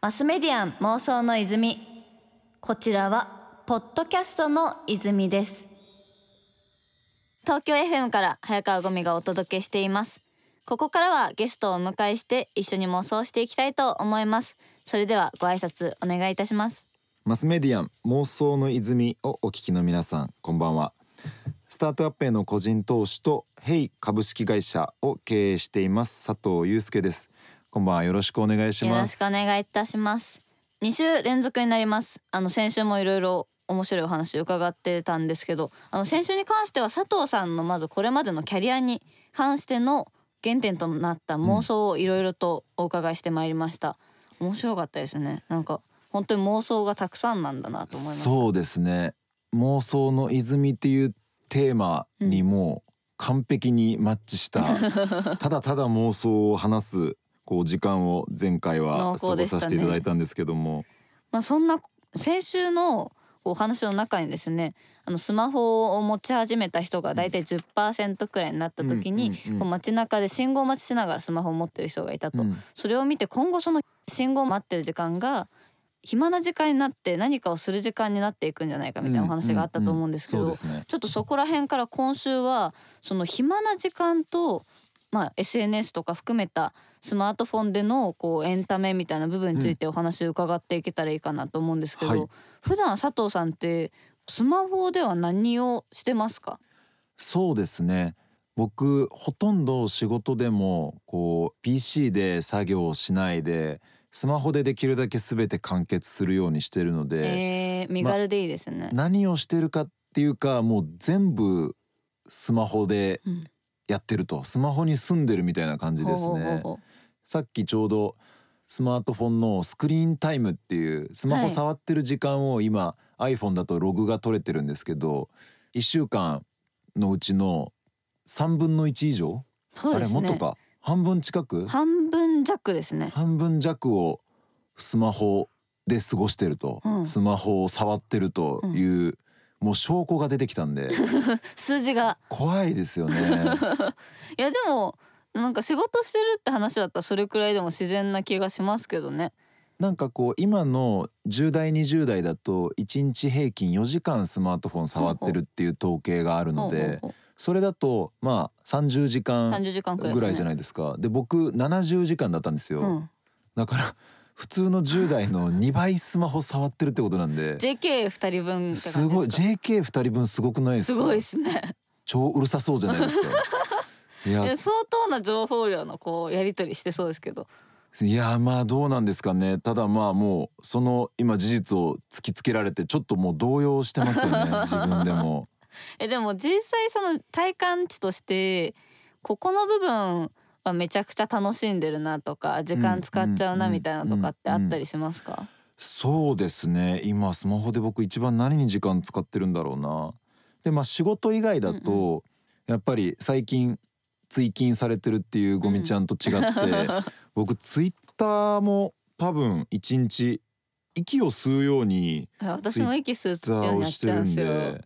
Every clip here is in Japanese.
マスメディアン妄想の泉。こちらはポッドキャストの泉です。東京 FM から早川ゴミがお届けしています。ここからはゲストをお迎えして一緒に妄想していきたいと思います。それではご挨拶お願いいたします。マスメディアン妄想の泉をお聞きの皆さんこんばんは。スタートアップへの個人投資とヘイ株式会社を経営しています佐藤祐介です。こんばんは。よろしくお願いしよろしますくお願いいたします。2週連続になります。あの先週もいろいろ面白いお話伺ってたんですけどあの先週に関しては佐藤さんのまずこれまでのキャリアに関しての原点となった妄想をいろいろとお伺いしてまいりました、面白かったですね。なんか本当に妄想がたくさんなんだなと思いましたそうですね。妄想の泉っていうテーマにもう完璧にマッチした、ただただ妄想を話すこう時間を前回は濃過ごさせていただいたんですけども、まあ、そんな先週のお話の中にですねあのスマホを持ち始めた人が大体10%くらいになった時に、うんうんうん。こう街中で信号待ちしながらスマホを持ってる人がいたと、うん。それを見て今後その信号を待ってる時間が暇な時間になって何かをする時間になっていくんじゃないかみたいなお話があったと思うんですけど、ちょっとそこら辺から今週はその暇な時間と、まあ、SNS とか含めたスマートフォンでのこうエンタメみたいな部分についてお話を伺っていけたらいいかなと思うんですけど、はい。普段佐藤さんってスマホでは何をしてますか？そうですね。僕ほとんど仕事でもこう PC で作業をしないでスマホでできるだけ全て完結するようにしてるので、えー、身軽でいいですね。何をしてるかっていうかもう全部スマホでうん。やってると。スマホに住んでるみたいな感じですほうほうねほうさっきちょうどスマートフォンのスクリーンタイムっていうスマホはい触ってる時間を今、iPhone だとログが取れてるんですけど1週間のうちの3分の1以上、あれもっとか？半分近く？半分弱ですね。半分弱をスマホで過ごしてると、うん。スマホを触ってるという、もう証拠が出てきたんで。数字が。怖いですよね。いやでもなんか仕事してるって話だったらそれくらいでも自然な気がしますけどね。なんかこう今の10代20代だと1日平均4時間スマートフォン触ってるっていう統計があるのでそれだとまあ30時間30時間くらいですねぐらいじゃないですか。で僕70時間だったんですよ。うん、だから普通の10代の2倍スマホ触ってるってことなんで JK 二人分すごい JK2 人分すごくないですか？すごいですね。超うるさそうじゃないですか？いや相当な情報量のこうやり取りしてそうですけど。いやまあどうなんですかねただまあもうその今事実を突きつけられてちょっともう動揺してますよね 自分でも。えでも実際その体感値としてここの部分はめちゃくちゃ楽しんでるなとか時間使っちゃうなみたいなとかってあったりしますか、そうですね今スマホで僕一番何に時間使ってるんだろうな。でまあ仕事以外だと、やっぱり最近追勤されてるっていうゴミちゃんと違って、僕ツイッターも多分一日息を吸うように私も息吸ツイッターうようになっをしてるんちゃうんですよ。で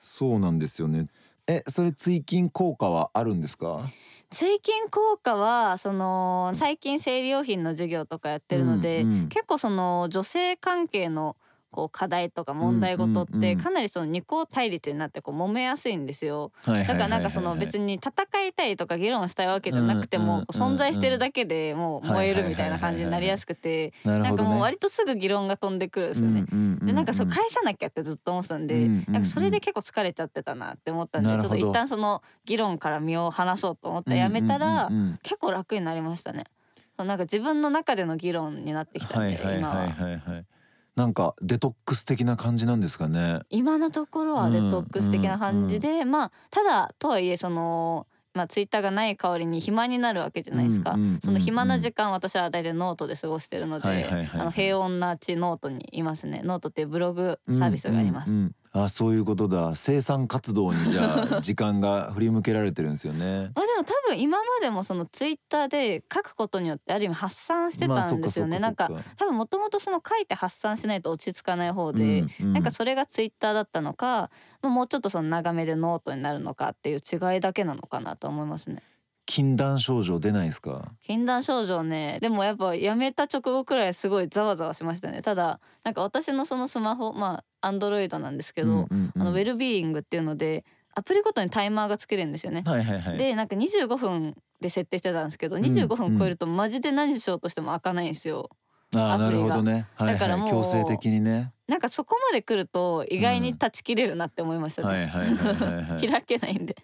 そうなんですよね。えそれ追勤効果はあるんですか？追勤効果はその最近生理用品の授業とかやってるので、うんうん結構その女性関係のこう課題とか問題事っうんうんうん。てかなりその二項対立になってこう揉めやすいんですよ。だからなんかその別に戦いたいとか議論したいわけじゃなくても存在してるだけでもう燃えるみたいな感じになりやすくてなんかもう割とすぐ議論が飛んでくるんですよね。でなんかそう返さなきゃってずっと思ってたんで、なんかそれで結構疲れちゃってたなって思ったんでちょっと一旦その議論から身を離そうと思ってやめたら、結構楽になりましたね。なんか自分の中での議論になってきたんで、今は。なんかデトックス的な感じなんですかね。今のところはデトックス的な感じで、まあただとはいえそのまあツイッターがない代わりに暇になるわけじゃないですか、うんうんうんうんその暇な時間私は大体ノートで過ごしてるので、はいはいはいはいあの平穏な地ノートにいますね。ノートっていうブログサービスがあります、うんうんうんあそういうことだ生産活動にじゃあ 時間が振り向けられてるんですよね。まあでも多分今までもそのツイッターで書くことによってある意味発散してたんですよね、なんか多分もともとその書いて発散しないと落ち着かない方で、うんうんなんかそれがツイッターだったのか、まあ、もうちょっとその長めでノートになるのかっていう違いだけなのかなと思いますね。禁断症状出ないですか？禁断症状ね。でもやっぱやめた直後くらいすごいざわざわしましたね。ただなんか私のそのスマホまあアンドロイドなんですけど、うんうんうん。あのウェルビーイングっていうのでアプリごとにタイマーがつけれるんですよね。はいはいはい。でなんか25分で設定してたんですけど25分超えるとマジで何しようとしても開かないんですよ。ああなるアプリが。ほどね。はいはいだからもう強制的にね。なんかそこまで来ると意外に断ち切れるなって思いましたね。はいはい。開けないんで。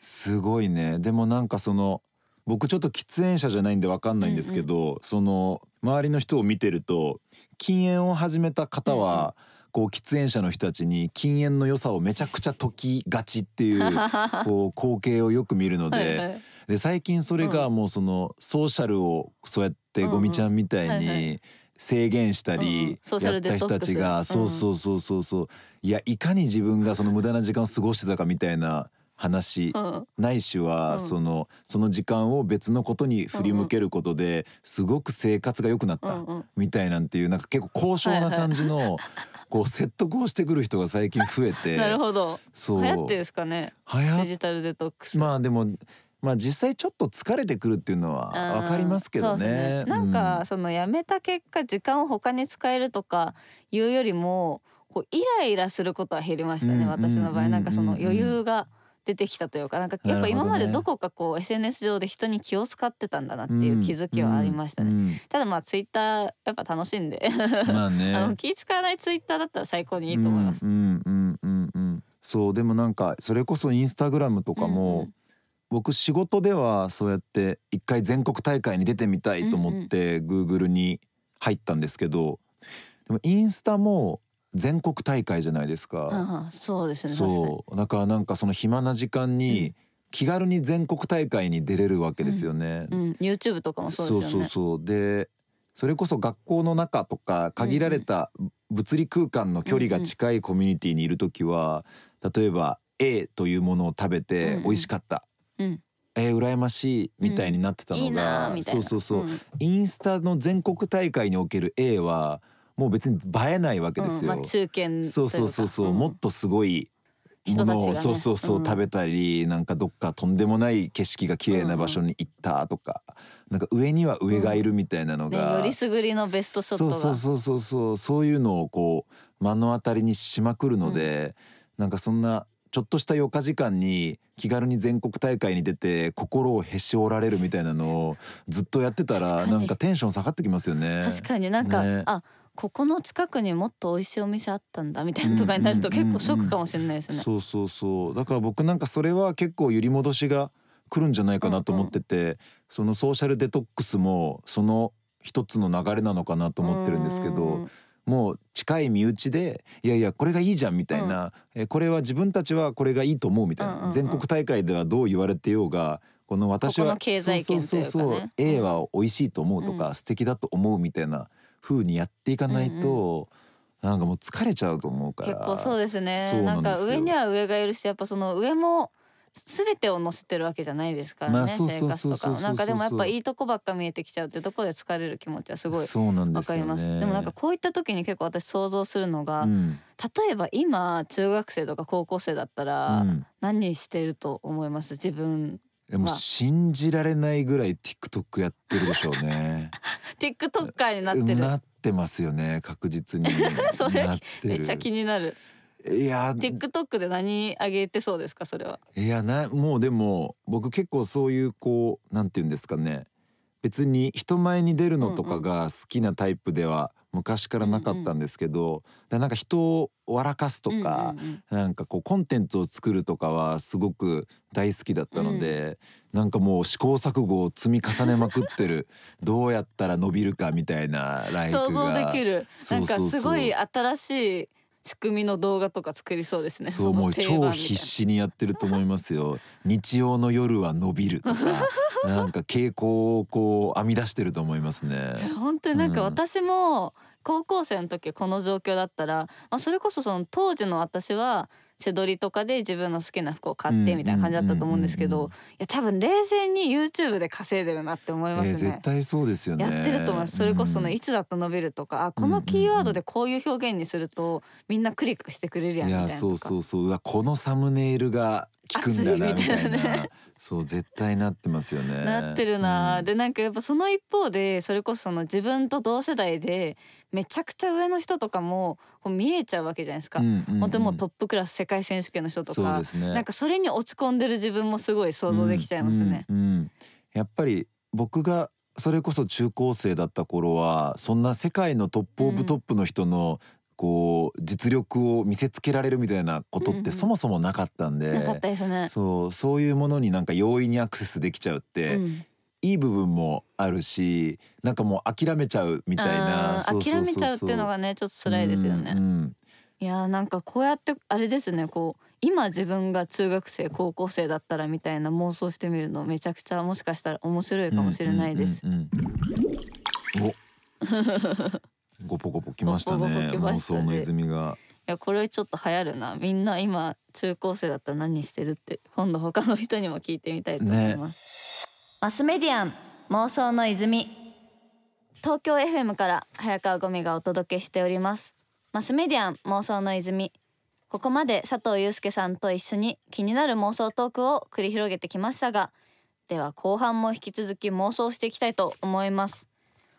すごいね。でもなんかその僕ちょっと喫煙者じゃないんでわかんないんですけど、その周りの人を見てると禁煙を始めた方は、こう喫煙者の人たちに禁煙の良さをめちゃくちゃ解きがちっていう こう光景をよく見るのではいはい。で最近それがもうそのソーシャルをそうやってゴミちゃんみたいに制限したうんうん。りやった人たちがそうそうそうそうそう。いやいかに自分がその無駄な時間を過ごしてたかみたいな話うん。ないしは、うん。そのその時間を別のことに振り向けることですごく生活が良くなったみたいなんていうなんか結構高尚な感じのこう説得をしてくる人が最近増えて なるほど。そう。流行ってですかね。デジタルデトックス。まあでもまあ実際ちょっと疲れてくるっていうのはわかりますけどね。ですなんかその辞めた結果時間を他に使えるとかいうよりもこうイライラすることは減りましたね、うん私の場合。うんなんかその余裕が出てきたというかなんかやっぱ今までどこかこう SNS 上で人に気を使ってたんだなっていう気づきはありましたね。ね。ただまあツイッターやっぱ楽しんでうんまあね。あの気使わないツイッターだったら最高にいいと思います。うんうんうんうんうん。そうでもなんかそれこそインスタグラムとかも、うんうん僕仕事ではそうやって一回全国大会に出てみたいと思って Google に入ったんですけど、でもインスタも全国大会じゃないですか。うんうんそうですね。そうだからなんかその暇な時間に気軽に全国大会に出れるわけですよね。うん、YouTube とかもそうですよね。そうそうでそれこそ学校の中とか限られた物理空間の距離が近いコミュニティにいる時は、例えば A というものを食べてうんうん美味しかった、うん、えー、羨ましいみたいになってたいいのが、なーみたいな。そうそうそう、んインスタの全国大会における A はもう別に映えないわけですよ。うんまあ、中堅というか。そうそうそうそう、ん。もっとすごいものを、ねそうそうそう、うん。食べたりなんかどっかとんでもない景色が綺麗な場所に行ったとか、なんか上には上がいるみたいなのね、が、よりすぐりのベストショットが。そうそうそうそうそう。そういうのをこう目の当たりにしまくるので、なんかそんなちょっとした余暇時間に気軽に全国大会に出て心をへし折られるみたいなのをずっとやってたらなんかテンション下がってきますよね。確かに。なんか、ね。あここの近くにもっと美味しいお店あったんだみたいなとかになるとうんうんうんうん結構ショックかもしれないですね。そうそうそう。だから僕なんかそれは結構揺り戻しが来るんじゃないかなと思ってて、そのソーシャルデトックスもその一つの流れなのかなと思ってるんですけうどんもう近い身内でいやいやこれがいいじゃんみたいな、えこれは自分たちはこれがいいと思うみたいな、うんうんうん。全国大会ではどう言われてようがこの私はここの経済圏というかね。そうそうそうそう A は美味しいと思うとか、う素敵だと思うみたいな風にやっていかないと、なんかもう疲れちゃうと思うから。結構そうですね。ななんか上には上がいるしやっぱその上も全てを載せてるわけじゃないですからね、まあ生活とか。なんかでもやっぱいいとこばっか見えてきちゃうってところで疲れる気持ちはすごいそうなんでわかります。でもなんかこういった時に結構私想像するのが、うん。例えば今中学生とか高校生だったらうん。何してると思います？自分でもまあ信じられないぐらい TikTok やってるでしょうね。TikToker になってる。なってますよね確実に。それめっちゃ気になる。いや TikTok で何上げてそうですかそれは？いやなもうでも僕結構そういうこうなんて言うんですかね。別に人前に出るのとかが好きなタイプでは昔からなかったんですけど、だなんか人を笑かすとか、うんうんうん。なんかこうコンテンツを作るとかはすごく大好きだったので、なんかもう試行錯誤を積み重ねまくってる どうやったら伸びるかみたいなライフが。想像できる。なんかすごい新しい仕組みの動画とか作りそうですね。そうもう超必死にやってると思いますよ。日曜の夜は伸びるとか なんか傾向をこう編み出してると思いますね。本当になんかうん。私も高校生の時この状況だったら、まあ、それこそその当時の私は背取りとかで自分の好きな服を買ってみたいな感じだったと思うんですけどいや多分冷静に YouTube で稼いでるなって思いえーますね。絶。対そうですよね。やってると思います。それこそそのうんいつだと伸びるとか、あこのキーワードでこういう表現にするとみんなクリックしてくれるやんいみたいなそうそうそう。うわこのサムネイルが効くんだなみたいなねそう絶対なってますよね。なってるな、うん。でなんかやっぱその一方でそれこそその自分と同世代でめちゃくちゃ上の人とかもこう見えちゃうわけじゃないですか、うんうんうん。本当にもうトップクラス世界選手権の人とか、ね。なんかそれに落ち込んでる自分もすごい想像できちゃいますね。うんうんうん。やっぱり僕がそれこそ中高生だった頃はそんな世界のトップオブトップの人のこう実力を見せつけられるみたいなことってそもそもなかったんで、なかったですね。そうそういうものになんか容易にアクセスできちゃうって、うんいい部分もあるしなんかもう諦めちゃうみたいな諦めちゃうっていうのがねちょっと辛いですよね。うんうんいやーなんかこうやってあれですねこう今自分が中学生高校生だったらみたいな妄想してみるのめちゃくちゃもしかしたら面白いかもしれないです。うんうんうんうんお ゴポゴポきましたゴポゴねポきましたね。妄想の泉が。いやこれちょっと流行るな。みんな今中高生だったら何してるって今度他の人にも聞いてみたいと思います、マスメディアン妄想の泉。東京 FM から早川ゴミがお届けしております。マスメディアン妄想の泉。ここまで佐藤祐介さんと一緒に気になる妄想トークを繰り広げてきましたがでは後半も引き続き妄想していきたいと思います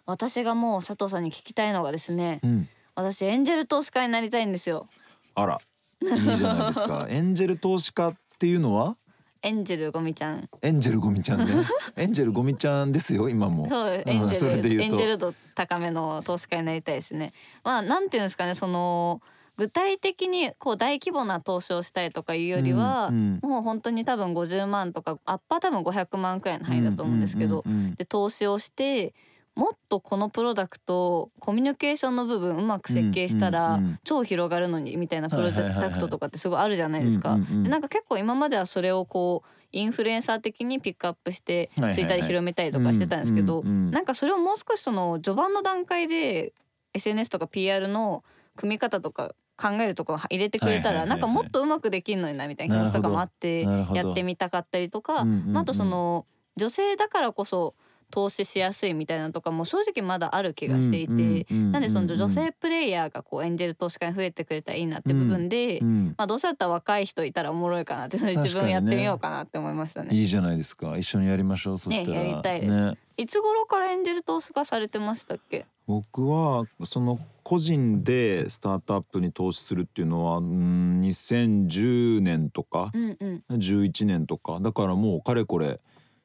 私がもう佐藤さんに聞きたいのがですね、うん。私エンジェル投資家になりたいんですよ。あら。いいじゃないですか。エンジェル投資家っていうのは？エンジェルゴミちゃん。エンジェルゴミちゃんね。エンジェルゴミちゃんですよ今も。そうエンジェル、エンジェル度高めの投資家になりたいですね。まあなんていうんですかねその具体的にこう大規模な投資をしたいとかいうよりは、うんうん。もう本当に多分50万とかアッパー多分500万くらいの範囲だと思うんですけど、で投資をしてもっとこのプロダクトコミュニケーションの部分うまく設計したら、超広がるのにみたいなプロジェクトとかってすごいあるじゃないですか。なんか結構今まではそれをこうインフルエンサー的にピックアップしてツイッターで広めたりとかしてたんですけど、なんかそれをもう少しその序盤の段階で SNS とか PR の組み方とか考えるところ入れてくれたらなんかもっとうまくできんのになみたいな気持ちとかもあってやってみたかったりとか、あとその女性だからこそ投資しやすいみたいなのとかも正直まだある気がしていて、うんうんうんうんなんでその女性プレイヤーがこうエンジェル投資家に増えてくれたらいいなって部分で、うんまあどうせだったら若い人いたらおもろいかなって自分やってみようかなって思いましたね。いいじゃないですか。一緒にやりましょうそしたら。ねやりたいです。ね。いつ頃からエンジェル投資家されてましたっけ？僕はその個人でスタートアップに投資するっていうのはうん2010年とか？うんうん。11年とか？だからもうかれこれ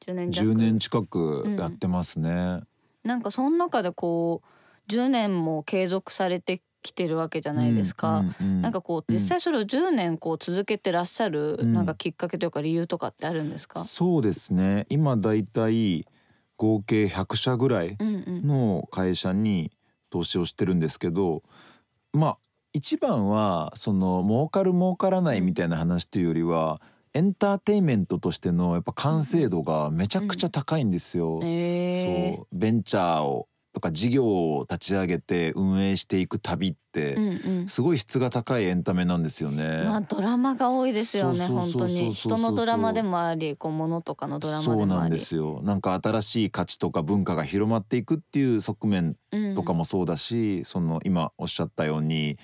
10年弱。10年近くやってますね。なんかその中でこう10年も継続されてきてるわけじゃないですか。うんうんうんなんかこう実際それを10年こう続けてらっしゃるうんなんかきっかけというか理由とかってあるんですか？そうですね今だいたい合計100社ぐらいうんうん。の会社に投資をしてるんですけどまあ一番はその儲かる儲からないみたいな話っていうよりはエンターテインメントとしてのやっぱ完成度がめちゃくちゃ高いんですよ。えそうベンチャーをとか事業を立ち上げて運営していく旅って、うんうん。すごい質が高いエンタメなんですよね。まあドラマが多いですよね本当に人のドラマでもありこう物とかのドラマそうでもありなんですよなんか新しい価値とか文化が広まっていくっていう側面うんとかもそうだし、その今おっしゃったように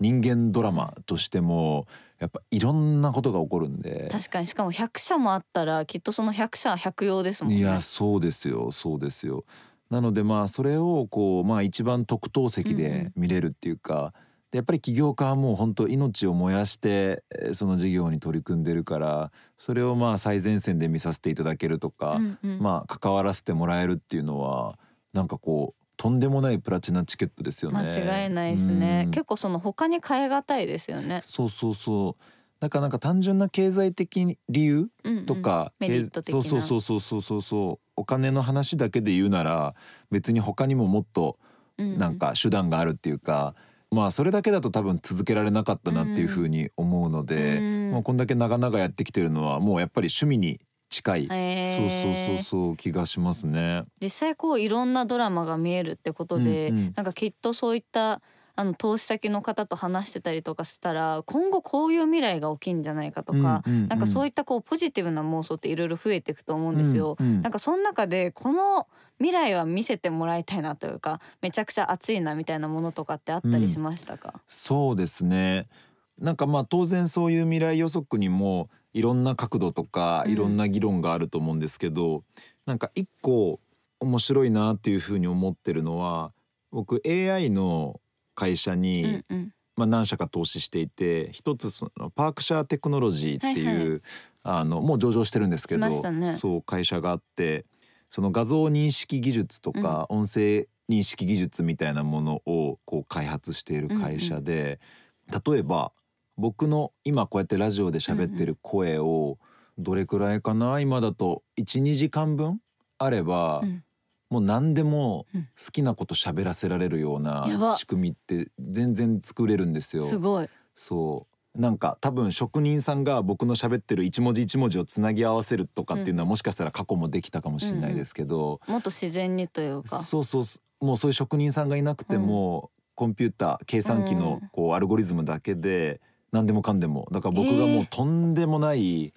人間ドラマとしてもやっぱいろんなことが起こるんで。確かに。しかも100社もあったらきっとその100社は100用ですもんね。いやそうですよ。そうですよ。なのでまあそれをこうまあ一番特等席で見れるっていうか、でやっぱり起業家はもう本当命を燃やしてえーその事業に取り組んでるからそれをまあ最前線で見させていただけるとか、うんうん。まあ関わらせてもらえるっていうのはなんかこうとんでもないプラチナチケットですよね。間違いないですね。うん。結構その他に変え難いですよね。そうそうそう。だからなんか単純な経済的理由うんうん。とか、メリット的な。そうそうそうそうそう。そうお金の話だけで言うなら別に他にももっとなんか手段があるっていうか、まあそれだけだと多分続けられなかったなっていうふうに思うので、うん。もうこんだけ長々やってきてるのはもうやっぱり趣味に近い、へそうそうーそうそう気がしますね。実際こういろんなドラマが見えるってことで、うんうん。なんかきっとそういったあの投資先の方と話してたりとかしたら今後こういう未来が起きんじゃないかとか、うんうんうん。なんかそういったこうポジティブな妄想っていろいろ増えていくと思うんですよ。うんうんなんかその中でこの未来は見せてもらいたいなというかめちゃくちゃ熱いなみたいなものとかってあったりしましたか、そうですね。なんかまあ当然そういう未来予測にもいろんな角度とかうん。いろんな議論があると思うんですけど、なんか一個面白いなっていうふうに思ってるのは僕 AI の会社に、うんうん。まあ、何社か投資していて一つそのパークシャーテクノロジーっていう、はいはあのもう上場してるんですけしど、そう会社があってその画像認識技術とか音声認識技術みたいなものをこう開発している会社で、例えば僕の今こうやってラジオで喋ってる声をどれくらいかな今だと12時間分あれば、うん。もう何でもうん。好きなこと喋らせられるような仕組みって全然作れるんですよ。すごい。そう。なんか多分職人さんが僕の喋ってる一文字一文字をつなぎ合わせるとかっていうのはもしかしたら過去もできたかもしれないですけど、もっと自然にというか。そうそうそう。もうそういう職人さんがいなくても、コンピューター計算機のうん。こうアルゴリズムだけで何でもかんでも。だから僕がもえー。うとんでもない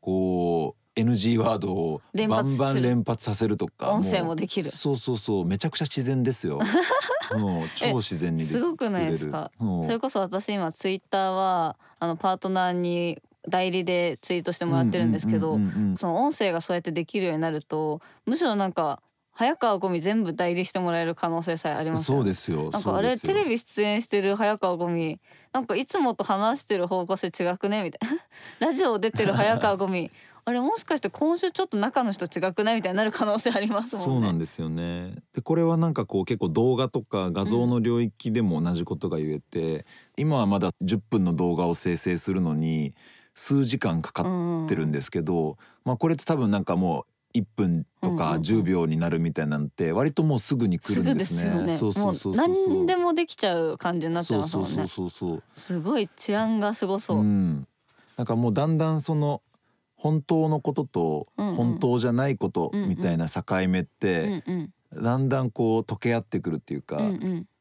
こう NG ワードを連バンバン連発させるとか音声うもできる。そうそうそう。めちゃくちゃ自然ですよ。もう超自然にですごくないですか？それこそ私今ツイッターはあのパートナーに代理でツイートしてもらってるんですけどその音声がそうやってできるようになるとむしろなんか早川ゴミ全部代理してもらえる可能性さえありますそうですよ。なんかあれテレビビ出演してる早川ゴミなんかいつもと話してる方向性違くね？みたいな。ラジオ出てる早川ゴミ。あれもしかして今週ちょっと中の人違くない？みたいになる可能性ありますもんね。そうなんですよね。でこれはなんかこう結構動画とか画像の領域でも同じことが言えて、今はまだ10分の動画を生成するのに数時間かかってるんですけど、まあこれって多分なんかもう1分とかうんうんうん。10秒になるみたいなんて割ともうすぐに来るんですね。そうそうそう何でもできちゃう感じになってますもんね。そうそうそうそうすごい治安がすごそう。ん、なんかもうだんだんその本当のことと本当じゃないことみたいな境目っうてだんだんこう溶け合ってくるっていうか、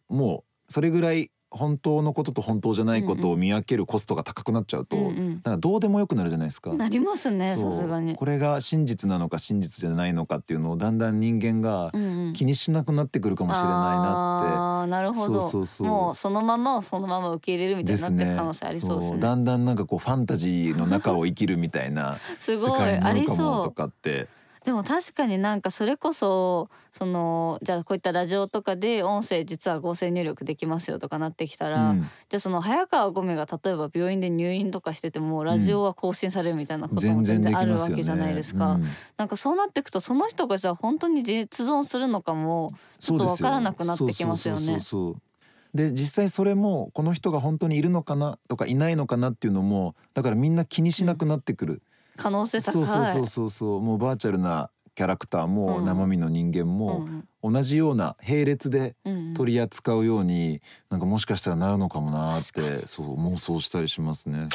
もうそれぐらい本当のことと本当じゃないことを見分けるコストが高くなっちゃうと、うんうんなんかどうでもよくなるじゃないですか。なりますねさすがに。これが真実なのか真実じゃないのかっていうのをだんだん人間がうんうん気にしなくなってくるかもしれないなあーなるほどそうそうもうそのままをそのまま受け入れるみって。たいになってる可能性ありそうですね。だんだんなんかこうファンタジーの中を生きるみたいな す世界になるかもと。かって。でも確かになんかそれこそそのじゃあこういったラジオとかで音声実は合成入力できますよとかなってきたら、うんじゃあその早川ゴミが例えば病院で入院とかしててもラジオは更新されるみたいなことも全然あ。るわけじゃないですか。うんなんかそうなっていくとその人がじゃあ本当に実存するのかもちょっとわからなくなってきますよね。で実際それもこの人が本当にいるのかなとかいないのかなっていうのもだからみんな気にしなくなってくる、可能性高い。そうそうそうそうそう。もうバーチャルなキャラクターもうん。生身の人間うんもうん。同じような並列で取り扱うようになんかもしかしたらなるのかもなって確そう妄想したりしますね。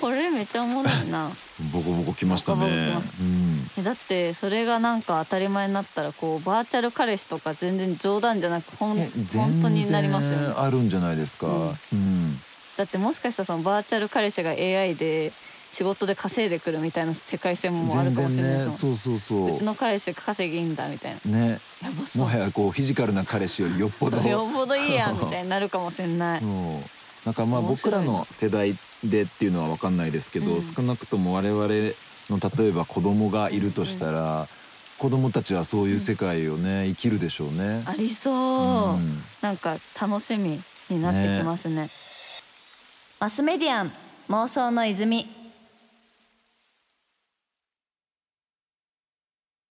これめちゃおもろいな。ボコボコきましたね。うん。えだってそれがなんか当たり前になったらこうバーチャル彼氏とか全然冗談じゃなくほんえ本当になりますよね。あるんじゃないですか。うん。うんだってもしかしたらそのバーチャル彼氏が AI で仕事で稼いでくるみたいな世界線もあるかもしれないですもん、そうそうそう。ちの彼氏稼ぎいいんだみたいな。ね。もはやこうフィジカルな彼氏よりよっぽど。よっぽどいいやんみたいになるかもしれない。そう。なんかまあ僕らの世代でっていうのは分かんないですけど、うん。少なくとも我々の例えば子供がいるとしたら、子供たちはそういう世界をね、生きるでしょうね。ありそう、うん。なんか楽しみになってきますねマスメディアン妄想の泉。